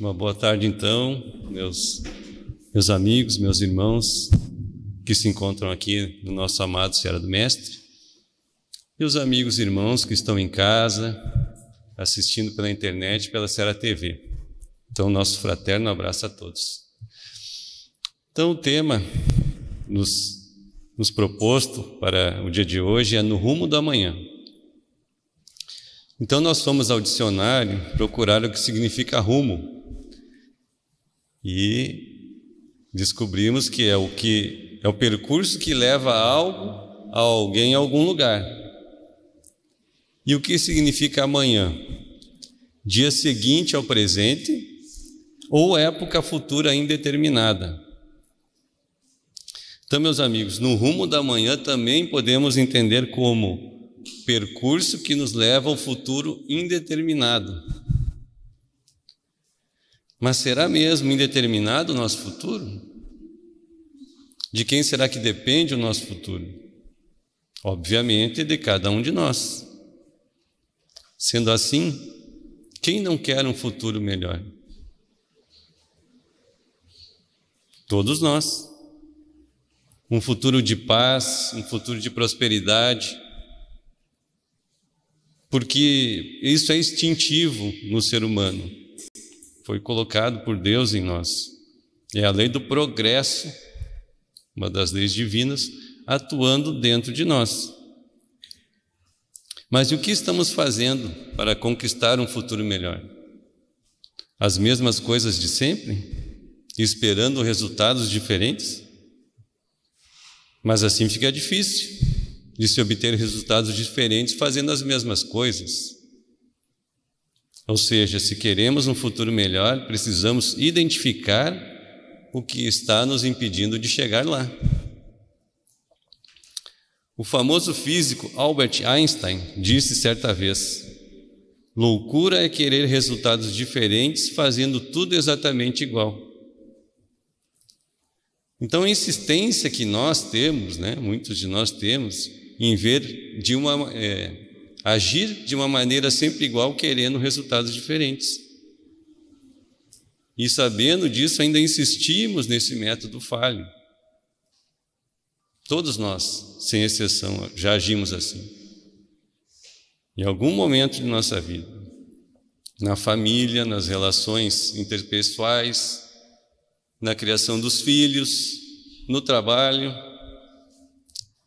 Uma boa tarde, então, meus, meus amigos, meus irmãos que se encontram aqui no nosso amado Senhora do Mestre, e os amigos e irmãos que estão em casa, assistindo pela internet, pela Serra TV. Então, nosso fraterno abraço a todos. Então, o tema nos, nos proposto para o dia de hoje é No Rumo do Amanhã. Então, nós fomos ao dicionário procurar o que significa rumo e descobrimos que é o que é o percurso que leva algo a alguém a algum lugar. E o que significa amanhã? Dia seguinte ao presente ou época futura indeterminada. Então, meus amigos, no rumo da manhã também podemos entender como percurso que nos leva ao futuro indeterminado. Mas será mesmo indeterminado o nosso futuro? De quem será que depende o nosso futuro? Obviamente de cada um de nós. Sendo assim, quem não quer um futuro melhor? Todos nós. Um futuro de paz, um futuro de prosperidade. Porque isso é instintivo no ser humano foi colocado por Deus em nós. É a lei do progresso, uma das leis divinas, atuando dentro de nós. Mas e o que estamos fazendo para conquistar um futuro melhor? As mesmas coisas de sempre? Esperando resultados diferentes? Mas assim fica difícil de se obter resultados diferentes fazendo as mesmas coisas. Ou seja, se queremos um futuro melhor, precisamos identificar o que está nos impedindo de chegar lá. O famoso físico Albert Einstein disse certa vez: loucura é querer resultados diferentes fazendo tudo exatamente igual. Então, a insistência que nós temos, né, muitos de nós temos, em ver de uma. É, agir de uma maneira sempre igual, querendo resultados diferentes. E sabendo disso, ainda insistimos nesse método falho. Todos nós, sem exceção, já agimos assim. Em algum momento de nossa vida, na família, nas relações interpessoais, na criação dos filhos, no trabalho,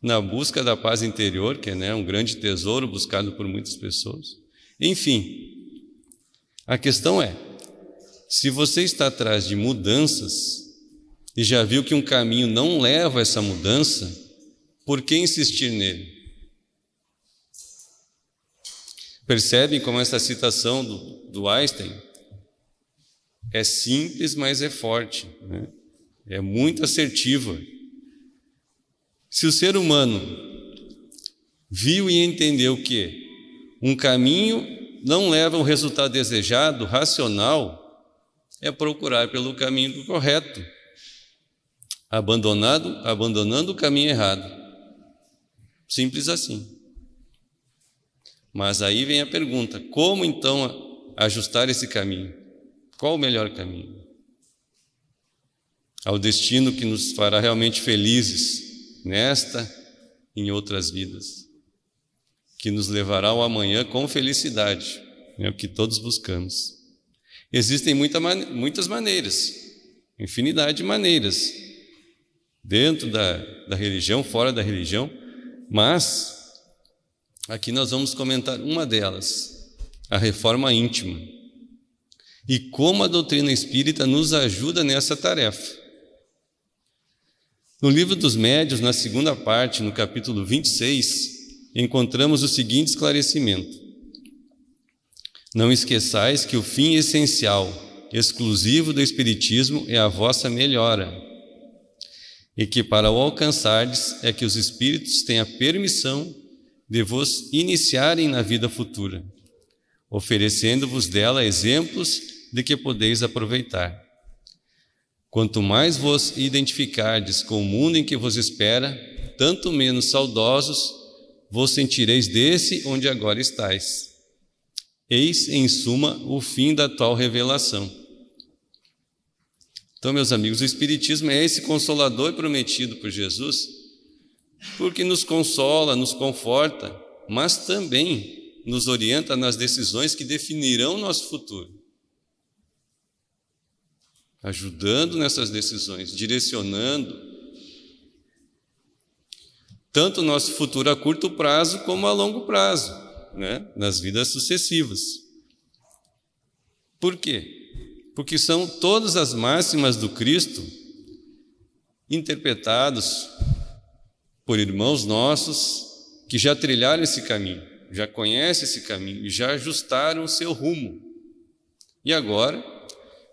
na busca da paz interior, que é né, um grande tesouro buscado por muitas pessoas. Enfim, a questão é: se você está atrás de mudanças e já viu que um caminho não leva a essa mudança, por que insistir nele? Percebem como essa citação do, do Einstein é simples, mas é forte, né? é muito assertiva. Se o ser humano viu e entendeu que um caminho não leva ao resultado desejado, racional, é procurar pelo caminho correto, abandonado, abandonando o caminho errado. Simples assim. Mas aí vem a pergunta: como então ajustar esse caminho? Qual o melhor caminho? Ao destino que nos fará realmente felizes, nesta e em outras vidas, que nos levará ao amanhã com felicidade, é o que todos buscamos. Existem muita, muitas maneiras, infinidade de maneiras, dentro da, da religião, fora da religião, mas aqui nós vamos comentar uma delas, a reforma íntima, e como a doutrina espírita nos ajuda nessa tarefa. No livro dos Médios, na segunda parte, no capítulo 26, encontramos o seguinte esclarecimento: Não esqueçais que o fim essencial, exclusivo do Espiritismo, é a vossa melhora, e que para o alcançardes é que os Espíritos têm a permissão de vos iniciarem na vida futura, oferecendo-vos dela exemplos de que podeis aproveitar. Quanto mais vos identificardes com o mundo em que vos espera, tanto menos saudosos vos sentireis desse onde agora estáis. Eis, em suma, o fim da tal revelação. Então, meus amigos, o Espiritismo é esse consolador prometido por Jesus, porque nos consola, nos conforta, mas também nos orienta nas decisões que definirão nosso futuro. Ajudando nessas decisões, direcionando tanto o nosso futuro a curto prazo como a longo prazo, né? nas vidas sucessivas. Por quê? Porque são todas as máximas do Cristo interpretados por irmãos nossos que já trilharam esse caminho, já conhecem esse caminho e já ajustaram o seu rumo. E agora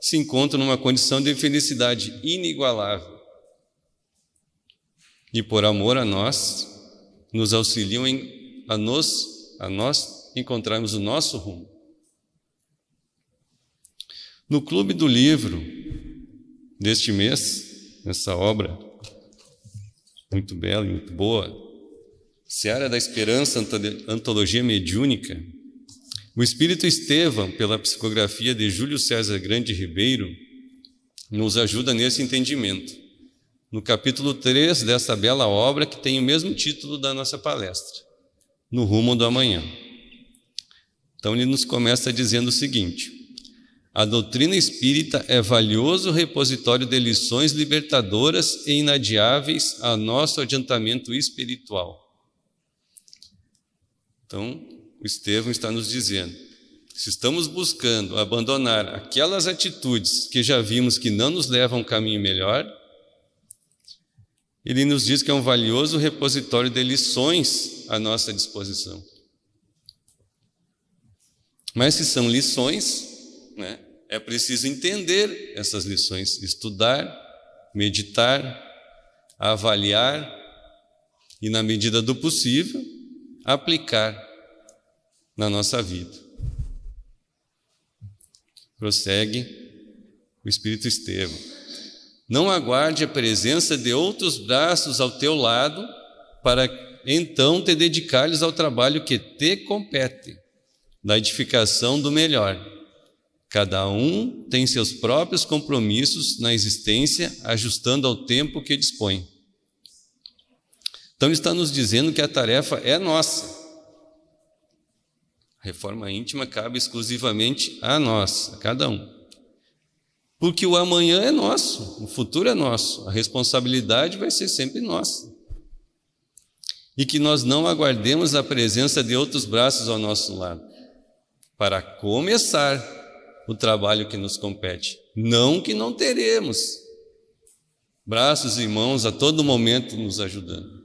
se encontram numa condição de felicidade inigualável e por amor a nós, nos auxiliam em, a, nos, a nós encontrarmos o nosso rumo. No Clube do Livro deste mês, nessa obra muito bela e muito boa, Seara da Esperança, Antologia Mediúnica, o Espírito Estevão, pela psicografia de Júlio César Grande Ribeiro, nos ajuda nesse entendimento no capítulo 3 dessa bela obra que tem o mesmo título da nossa palestra, No Rumo do Amanhã. Então ele nos começa dizendo o seguinte: a doutrina espírita é valioso repositório de lições libertadoras e inadiáveis a nosso adiantamento espiritual. Então, o Estevão está nos dizendo: se estamos buscando abandonar aquelas atitudes que já vimos que não nos levam a um caminho melhor, ele nos diz que é um valioso repositório de lições à nossa disposição. Mas se são lições, né, é preciso entender essas lições, estudar, meditar, avaliar e, na medida do possível, aplicar na nossa vida. Prossegue o Espírito Estevão. Não aguarde a presença de outros braços ao teu lado para então te dedicares ao trabalho que te compete, da edificação do melhor. Cada um tem seus próprios compromissos na existência, ajustando ao tempo que dispõe. Então, está nos dizendo que a tarefa é nossa. A reforma íntima cabe exclusivamente a nós, a cada um. Porque o amanhã é nosso, o futuro é nosso, a responsabilidade vai ser sempre nossa. E que nós não aguardemos a presença de outros braços ao nosso lado, para começar o trabalho que nos compete. Não que não teremos braços e mãos a todo momento nos ajudando.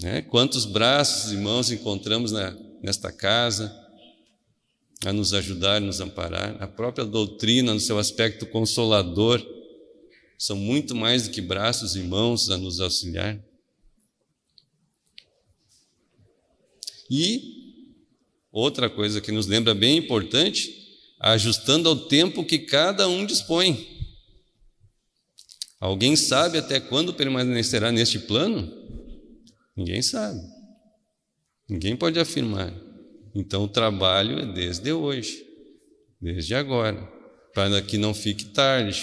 Né? Quantos braços e mãos encontramos na, nesta casa, a nos ajudar, nos amparar. A própria doutrina, no seu aspecto consolador, são muito mais do que braços e mãos a nos auxiliar. E outra coisa que nos lembra bem importante, ajustando ao tempo que cada um dispõe. Alguém sabe até quando permanecerá neste plano? Ninguém sabe. Ninguém pode afirmar. Então o trabalho é desde hoje, desde agora, para que não fique tarde.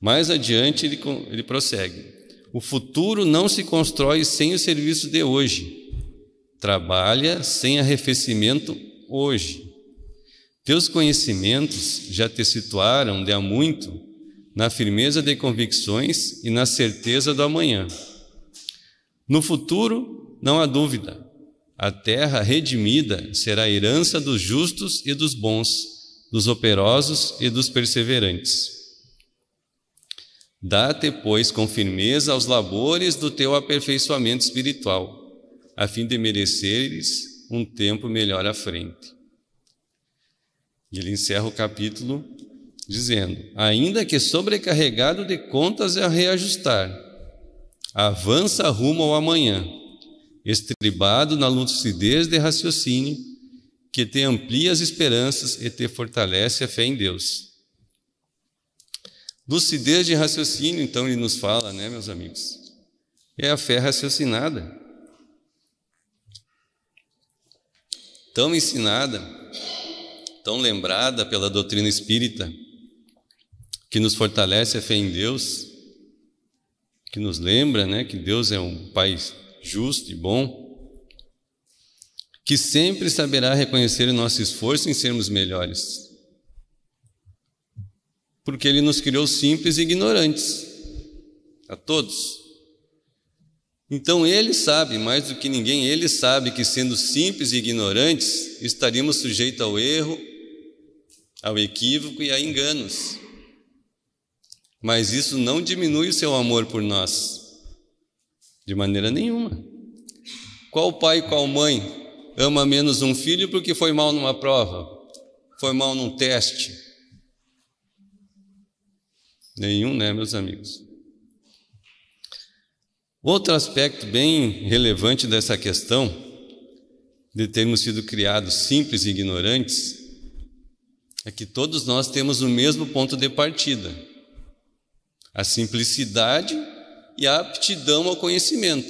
Mais adiante ele, ele prossegue: O futuro não se constrói sem o serviço de hoje. Trabalha sem arrefecimento hoje. Teus conhecimentos já te situaram de há muito na firmeza de convicções e na certeza do amanhã. No futuro, não há dúvida, a terra redimida será a herança dos justos e dos bons, dos operosos e dos perseverantes. Dá-te, pois, com firmeza aos labores do teu aperfeiçoamento espiritual, a fim de mereceres um tempo melhor à frente. E ele encerra o capítulo dizendo: Ainda que sobrecarregado de contas a reajustar, avança rumo ao amanhã estribado na lucidez de raciocínio, que te amplia as esperanças e te fortalece a fé em Deus. Lucidez de raciocínio, então, ele nos fala, né, meus amigos? É a fé raciocinada. Tão ensinada, tão lembrada pela doutrina espírita, que nos fortalece a fé em Deus, que nos lembra né, que Deus é um Pai justo e bom, que sempre saberá reconhecer o nosso esforço em sermos melhores. Porque Ele nos criou simples e ignorantes, a todos. Então Ele sabe, mais do que ninguém, Ele sabe que sendo simples e ignorantes, estaríamos sujeitos ao erro, ao equívoco e a enganos. Mas isso não diminui o seu amor por nós, de maneira nenhuma. Qual pai, qual mãe ama menos um filho porque foi mal numa prova, foi mal num teste? Nenhum, né, meus amigos? Outro aspecto bem relevante dessa questão, de termos sido criados simples e ignorantes, é que todos nós temos o mesmo ponto de partida a simplicidade e a aptidão ao conhecimento.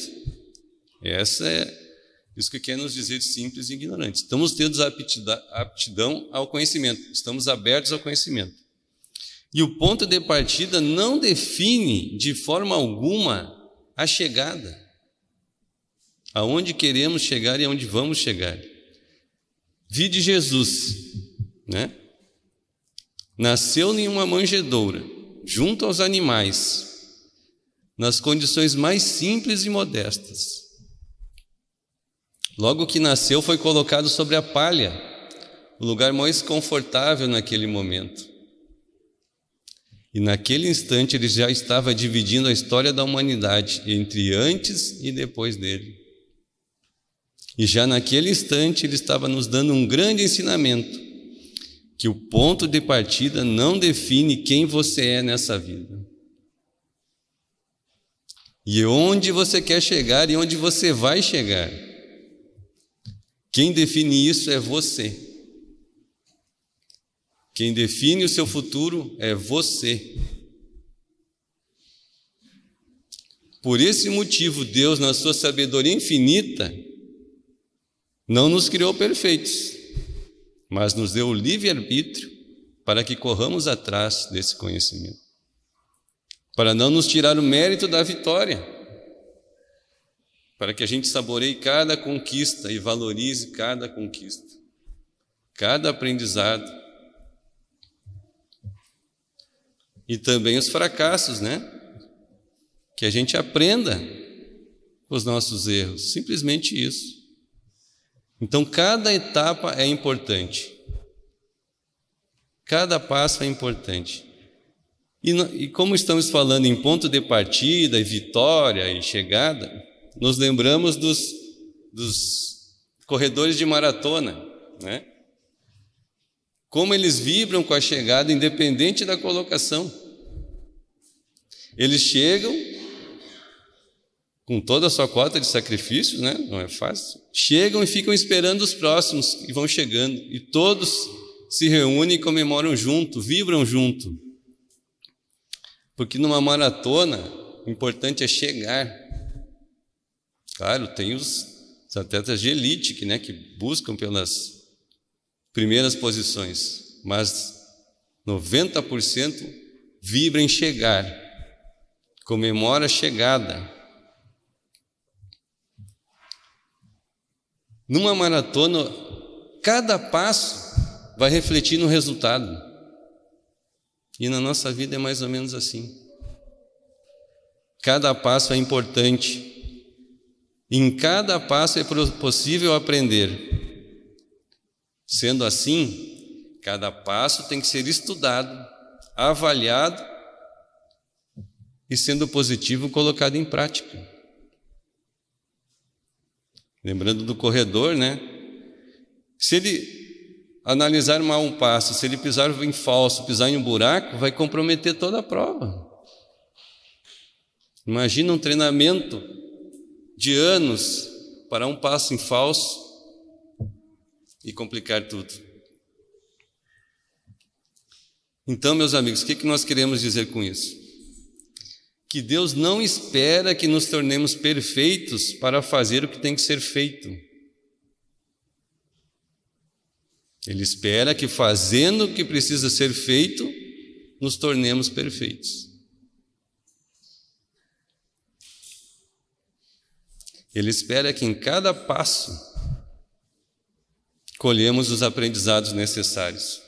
Essa é isso que quer nos dizer simples e ignorantes. Estamos tendo aptidão ao conhecimento, estamos abertos ao conhecimento. E o ponto de partida não define de forma alguma a chegada. Aonde queremos chegar e aonde vamos chegar. Vide Jesus, né? Nasceu em uma manjedoura junto aos animais, nas condições mais simples e modestas. Logo que nasceu, foi colocado sobre a palha, o lugar mais confortável naquele momento. E naquele instante ele já estava dividindo a história da humanidade entre antes e depois dele. E já naquele instante ele estava nos dando um grande ensinamento que o ponto de partida não define quem você é nessa vida. E onde você quer chegar e onde você vai chegar. Quem define isso é você. Quem define o seu futuro é você. Por esse motivo, Deus, na sua sabedoria infinita, não nos criou perfeitos mas nos deu o livre-arbítrio para que corramos atrás desse conhecimento. Para não nos tirar o mérito da vitória, para que a gente saboreie cada conquista e valorize cada conquista, cada aprendizado. E também os fracassos, né? Que a gente aprenda os nossos erros, simplesmente isso. Então, cada etapa é importante. Cada passo é importante. E, e, como estamos falando em ponto de partida, e vitória e chegada, nos lembramos dos, dos corredores de maratona, né? Como eles vibram com a chegada, independente da colocação. Eles chegam, com toda a sua cota de sacrifícios, né? não é fácil, chegam e ficam esperando os próximos que vão chegando, e todos se reúnem e comemoram junto, vibram junto. Porque numa maratona, o importante é chegar. Claro, tem os, os atletas de elite que, né, que buscam pelas primeiras posições, mas 90% vibra em chegar, comemora a chegada Numa maratona, cada passo vai refletir no resultado. E na nossa vida é mais ou menos assim. Cada passo é importante. Em cada passo é possível aprender. Sendo assim, cada passo tem que ser estudado, avaliado e, sendo positivo, colocado em prática. Lembrando do corredor, né? Se ele analisar mal um passo, se ele pisar em falso, pisar em um buraco, vai comprometer toda a prova. Imagina um treinamento de anos para um passo em falso e complicar tudo. Então, meus amigos, o que nós queremos dizer com isso? que Deus não espera que nos tornemos perfeitos para fazer o que tem que ser feito. Ele espera que fazendo o que precisa ser feito, nos tornemos perfeitos. Ele espera que em cada passo colhemos os aprendizados necessários,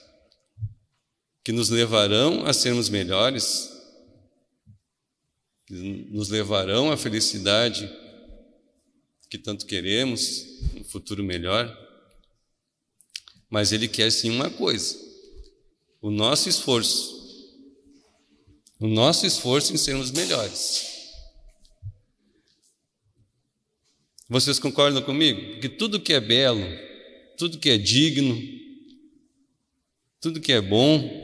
que nos levarão a sermos melhores, que nos levarão à felicidade que tanto queremos, um futuro melhor. Mas Ele quer sim uma coisa: o nosso esforço. O nosso esforço em sermos melhores. Vocês concordam comigo? Que tudo que é belo, tudo que é digno, tudo que é bom,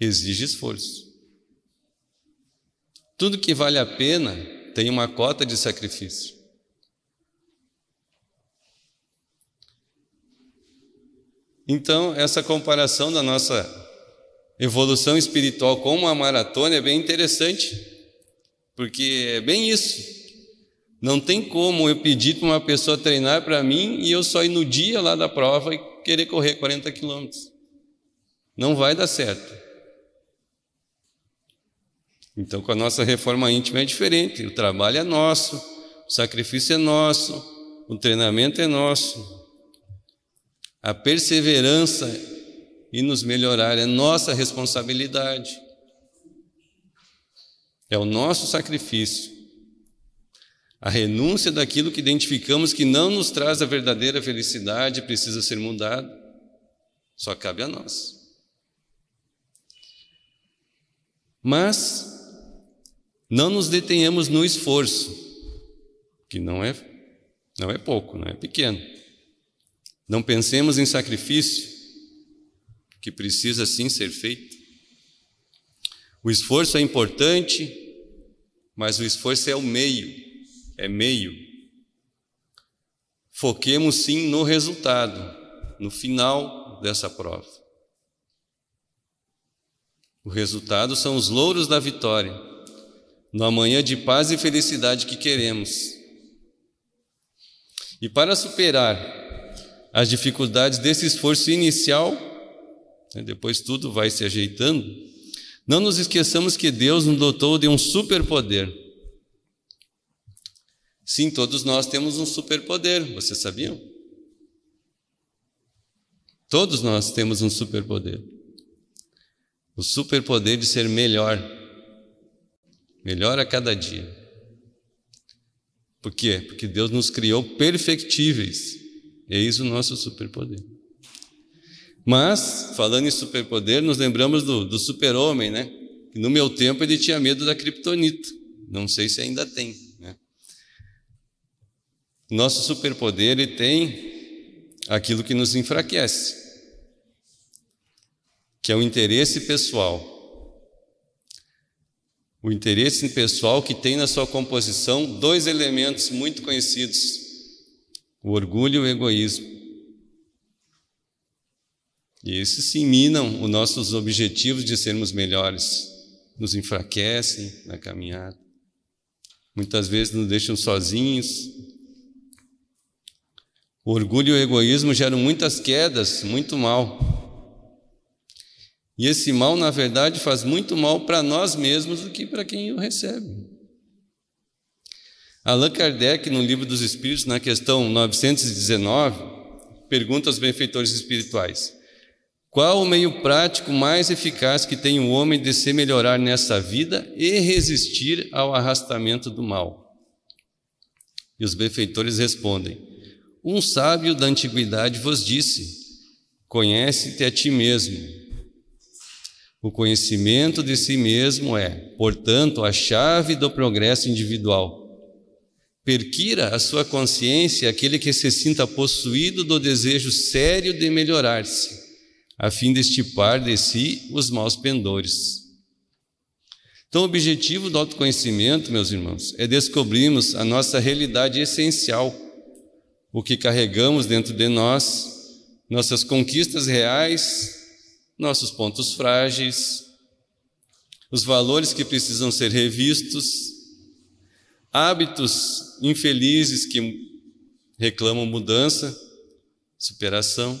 exige esforço. Tudo que vale a pena tem uma cota de sacrifício. Então, essa comparação da nossa evolução espiritual com uma maratona é bem interessante, porque é bem isso. Não tem como eu pedir para uma pessoa treinar para mim e eu só ir no dia lá da prova e querer correr 40 quilômetros. Não vai dar certo. Então, com a nossa reforma íntima é diferente. O trabalho é nosso, o sacrifício é nosso, o treinamento é nosso. A perseverança e nos melhorar é nossa responsabilidade. É o nosso sacrifício. A renúncia daquilo que identificamos que não nos traz a verdadeira felicidade precisa ser mudado. Só cabe a nós. Mas não nos detenhamos no esforço, que não é não é pouco, não é pequeno. Não pensemos em sacrifício, que precisa sim ser feito. O esforço é importante, mas o esforço é o meio, é meio. Foquemos sim no resultado, no final dessa prova. O resultado são os louros da vitória no amanhã de paz e felicidade que queremos. E para superar as dificuldades desse esforço inicial, né, depois tudo vai se ajeitando, não nos esqueçamos que Deus nos dotou de um superpoder. Sim, todos nós temos um superpoder, vocês sabiam? Todos nós temos um superpoder. O superpoder de ser melhor melhor a cada dia. Por quê? Porque Deus nos criou perfectíveis. Eis o nosso superpoder. Mas, falando em superpoder, nos lembramos do, do super-homem, né? No meu tempo ele tinha medo da criptonita. Não sei se ainda tem. Né? Nosso superpoder ele tem aquilo que nos enfraquece, que é o interesse pessoal o interesse pessoal que tem na sua composição dois elementos muito conhecidos: o orgulho e o egoísmo. E esses sim minam os nossos objetivos de sermos melhores, nos enfraquecem na caminhada, muitas vezes nos deixam sozinhos. O orgulho e o egoísmo geram muitas quedas, muito mal. E esse mal, na verdade, faz muito mal para nós mesmos do que para quem o recebe. Allan Kardec, no Livro dos Espíritos, na questão 919, pergunta aos benfeitores espirituais: Qual o meio prático mais eficaz que tem o homem de se melhorar nessa vida e resistir ao arrastamento do mal? E os benfeitores respondem: Um sábio da antiguidade vos disse: Conhece-te a ti mesmo o conhecimento de si mesmo é, portanto, a chave do progresso individual. Perquira a sua consciência aquele que se sinta possuído do desejo sério de melhorar-se, a fim de estipar de si os maus pendores. Então, o objetivo do autoconhecimento, meus irmãos, é descobrirmos a nossa realidade essencial, o que carregamos dentro de nós, nossas conquistas reais nossos pontos frágeis, os valores que precisam ser revistos, hábitos infelizes que reclamam mudança, superação.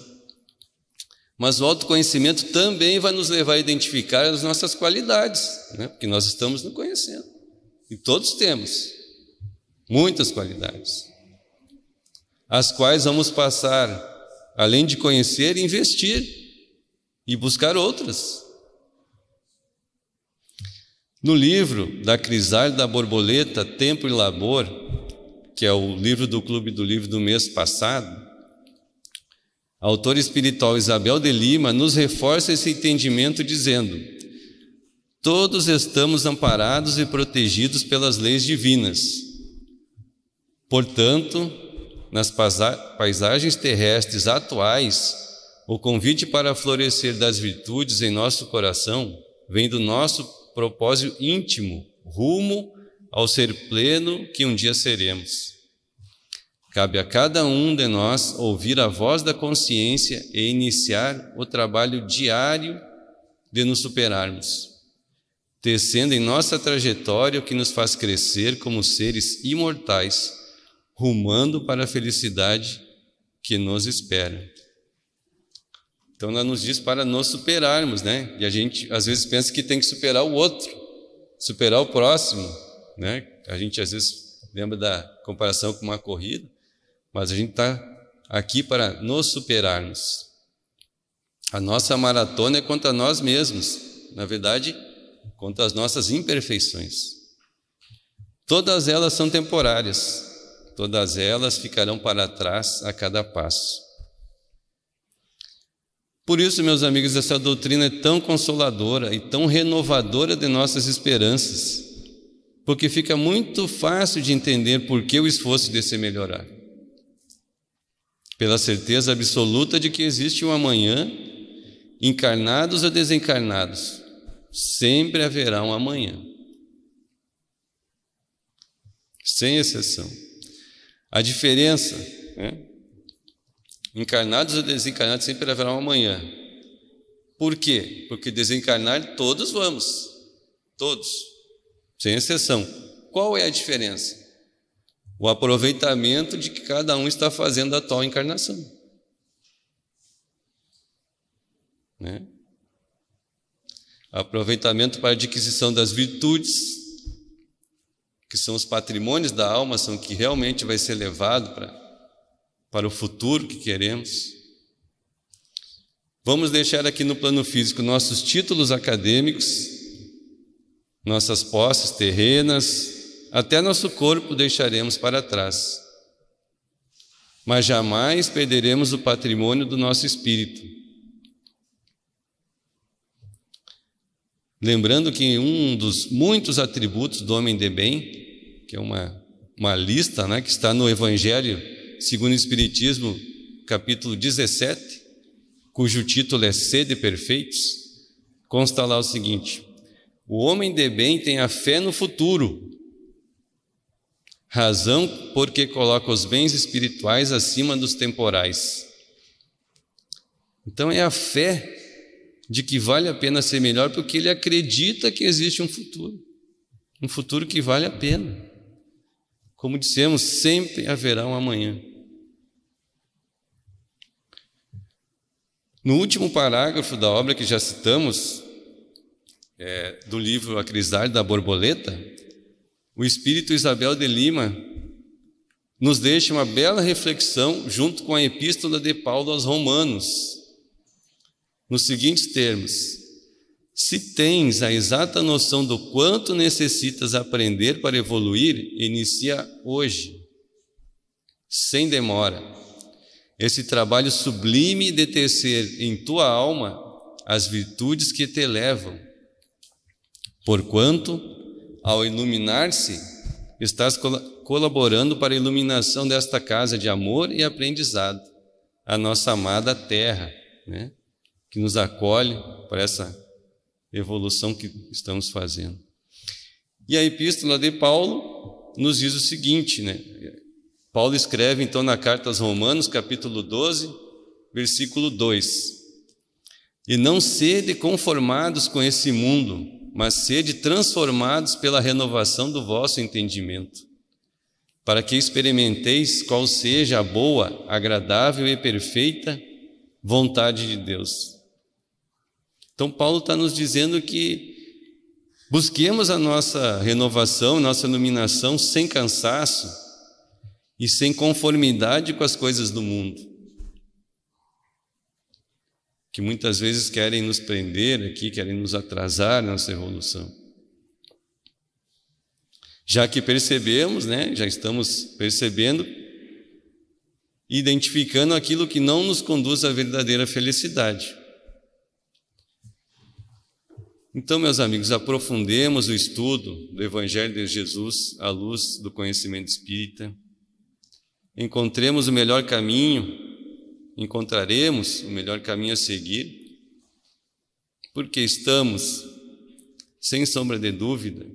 Mas o autoconhecimento também vai nos levar a identificar as nossas qualidades, né? porque nós estamos nos conhecendo. E todos temos muitas qualidades, as quais vamos passar, além de conhecer, investir e buscar outras. No livro da Crisálida da Borboleta, Tempo e Labor, que é o livro do Clube do Livro do mês passado, a autora espiritual Isabel de Lima nos reforça esse entendimento dizendo: Todos estamos amparados e protegidos pelas leis divinas. Portanto, nas paisagens terrestres atuais, o convite para florescer das virtudes em nosso coração vem do nosso propósito íntimo, rumo ao ser pleno que um dia seremos. Cabe a cada um de nós ouvir a voz da consciência e iniciar o trabalho diário de nos superarmos, tecendo em nossa trajetória o que nos faz crescer como seres imortais, rumando para a felicidade que nos espera. Então, ela nos diz para nos superarmos, né? E a gente às vezes pensa que tem que superar o outro, superar o próximo, né? A gente às vezes lembra da comparação com uma corrida, mas a gente está aqui para nos superarmos. A nossa maratona é contra nós mesmos, na verdade, contra as nossas imperfeições. Todas elas são temporárias, todas elas ficarão para trás a cada passo. Por isso, meus amigos, essa doutrina é tão consoladora e tão renovadora de nossas esperanças, porque fica muito fácil de entender por que o esforço de se melhorar. Pela certeza absoluta de que existe um amanhã, encarnados ou desencarnados, sempre haverá um amanhã. Sem exceção. A diferença, né? Encarnados ou desencarnados sempre haverá um amanhã. Por quê? Porque desencarnar todos vamos. Todos. Sem exceção. Qual é a diferença? O aproveitamento de que cada um está fazendo a tal encarnação. Né? Aproveitamento para a adquisição das virtudes, que são os patrimônios da alma, são que realmente vai ser levado para para o futuro que queremos. Vamos deixar aqui no plano físico nossos títulos acadêmicos, nossas posses terrenas, até nosso corpo deixaremos para trás. Mas jamais perderemos o patrimônio do nosso espírito. Lembrando que um dos muitos atributos do homem de bem, que é uma, uma lista né, que está no Evangelho segundo o Espiritismo, capítulo 17, cujo título é Sede Perfeitos, consta lá o seguinte: O homem de bem tem a fé no futuro, razão porque coloca os bens espirituais acima dos temporais. Então é a fé de que vale a pena ser melhor porque ele acredita que existe um futuro, um futuro que vale a pena. Como dissemos, sempre haverá um amanhã. No último parágrafo da obra que já citamos, é, do livro A Crisálida da Borboleta, o espírito Isabel de Lima nos deixa uma bela reflexão junto com a epístola de Paulo aos Romanos, nos seguintes termos: Se tens a exata noção do quanto necessitas aprender para evoluir, inicia hoje, sem demora esse trabalho sublime de tecer em tua alma as virtudes que te levam. Porquanto, ao iluminar-se, estás colaborando para a iluminação desta casa de amor e aprendizado, a nossa amada terra, né? que nos acolhe para essa evolução que estamos fazendo. E a epístola de Paulo nos diz o seguinte, né? Paulo escreve então na carta aos Romanos, capítulo 12, versículo 2: E não sede conformados com esse mundo, mas sede transformados pela renovação do vosso entendimento, para que experimenteis qual seja a boa, agradável e perfeita vontade de Deus. Então, Paulo está nos dizendo que busquemos a nossa renovação, nossa iluminação sem cansaço e sem conformidade com as coisas do mundo, que muitas vezes querem nos prender aqui, querem nos atrasar na nossa evolução. Já que percebemos, né, já estamos percebendo, identificando aquilo que não nos conduz à verdadeira felicidade. Então, meus amigos, aprofundemos o estudo do Evangelho de Jesus à luz do conhecimento espírita. Encontremos o melhor caminho, encontraremos o melhor caminho a seguir, porque estamos, sem sombra de dúvida,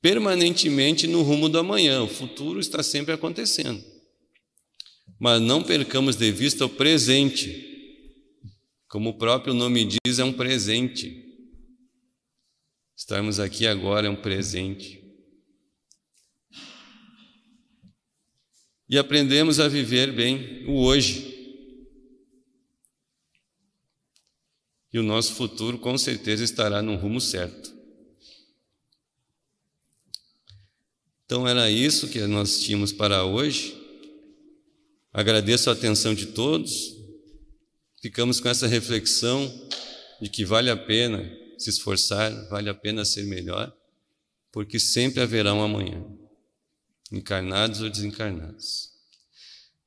permanentemente no rumo do amanhã. O futuro está sempre acontecendo. Mas não percamos de vista o presente. Como o próprio nome diz, é um presente. Estarmos aqui agora é um presente. E aprendemos a viver bem o hoje. E o nosso futuro com certeza estará no rumo certo. Então era isso que nós tínhamos para hoje. Agradeço a atenção de todos. Ficamos com essa reflexão de que vale a pena se esforçar, vale a pena ser melhor, porque sempre haverá um amanhã, encarnados ou desencarnados.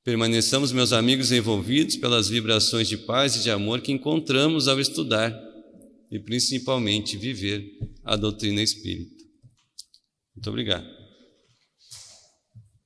Permaneçamos, meus amigos, envolvidos pelas vibrações de paz e de amor que encontramos ao estudar e principalmente viver a doutrina espírita. Muito obrigado.